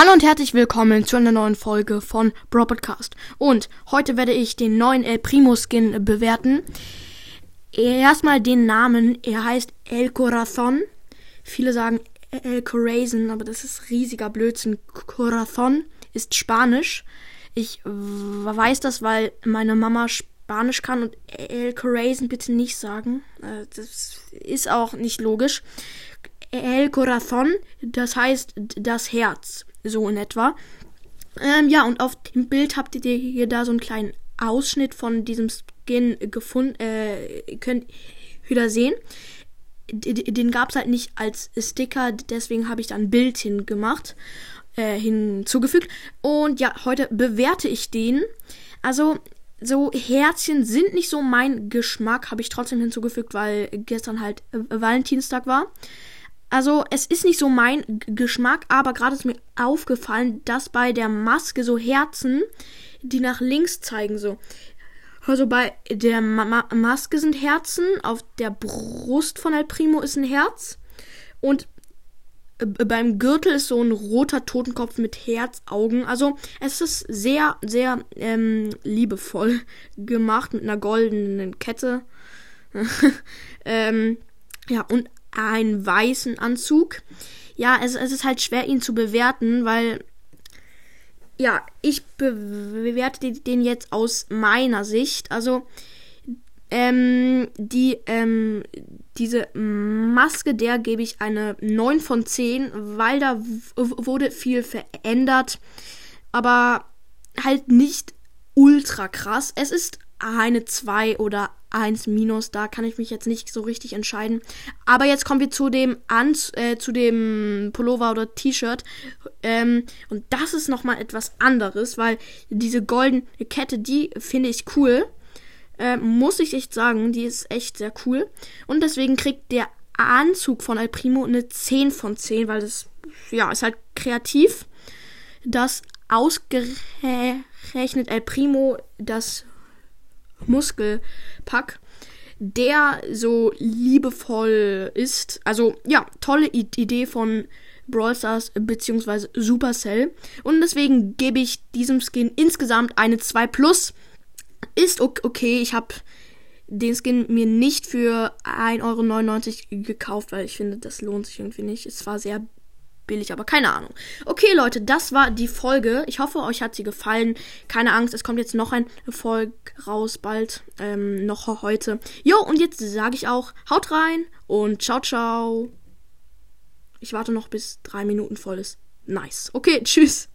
Hallo und herzlich willkommen zu einer neuen Folge von Bro Podcast. Und heute werde ich den neuen El Primo Skin bewerten. Erstmal den Namen. Er heißt El Corazon. Viele sagen El Corazon, aber das ist riesiger Blödsinn. Corazon ist Spanisch. Ich weiß das, weil meine Mama Spanisch kann und El Corazon bitte nicht sagen. Äh, das ist auch nicht logisch. El Corazon, das heißt das Herz so in etwa. Ähm, ja, und auf dem Bild habt ihr hier da so einen kleinen Ausschnitt von diesem Skin gefunden, äh, könnt ihr da sehen. Den gab es halt nicht als Sticker, deswegen habe ich da ein Bild hingemacht, äh, hinzugefügt. Und ja, heute bewerte ich den. Also, so Herzchen sind nicht so mein Geschmack, habe ich trotzdem hinzugefügt, weil gestern halt Valentinstag war. Also es ist nicht so mein Geschmack, aber gerade ist mir aufgefallen, dass bei der Maske so Herzen, die nach links zeigen, so. Also bei der Ma Maske sind Herzen, auf der Brust von El Primo ist ein Herz und äh, beim Gürtel ist so ein roter Totenkopf mit Herzaugen. Also es ist sehr, sehr ähm, liebevoll gemacht mit einer goldenen Kette. ähm, ja, und einen weißen Anzug. Ja, es, es ist halt schwer, ihn zu bewerten, weil ja, ich bewerte den jetzt aus meiner Sicht. Also, ähm, die, ähm, diese Maske, der gebe ich eine 9 von 10, weil da wurde viel verändert, aber halt nicht ultra krass. Es ist eine 2 oder 1 minus. Da kann ich mich jetzt nicht so richtig entscheiden. Aber jetzt kommen wir zu dem Anz äh, zu dem Pullover oder T-Shirt. Ähm, und das ist nochmal etwas anderes, weil diese goldene Kette, die finde ich cool. Äh, muss ich echt sagen, die ist echt sehr cool. Und deswegen kriegt der Anzug von El Primo eine 10 von 10, weil das, ja, ist halt kreativ. Das ausgerechnet El Primo das Muskelpack, der so liebevoll ist. Also ja, tolle Idee von Brawl Stars bzw. Supercell. Und deswegen gebe ich diesem Skin insgesamt eine 2 Plus. Ist okay, ich habe den Skin mir nicht für 1,99 Euro gekauft, weil ich finde, das lohnt sich irgendwie nicht. Es war sehr billig, aber keine Ahnung. Okay, Leute, das war die Folge. Ich hoffe, euch hat sie gefallen. Keine Angst, es kommt jetzt noch ein Folge raus, bald. Ähm, noch heute. Jo, und jetzt sage ich auch, haut rein und ciao, ciao. Ich warte noch bis drei Minuten voll ist. Nice. Okay, tschüss.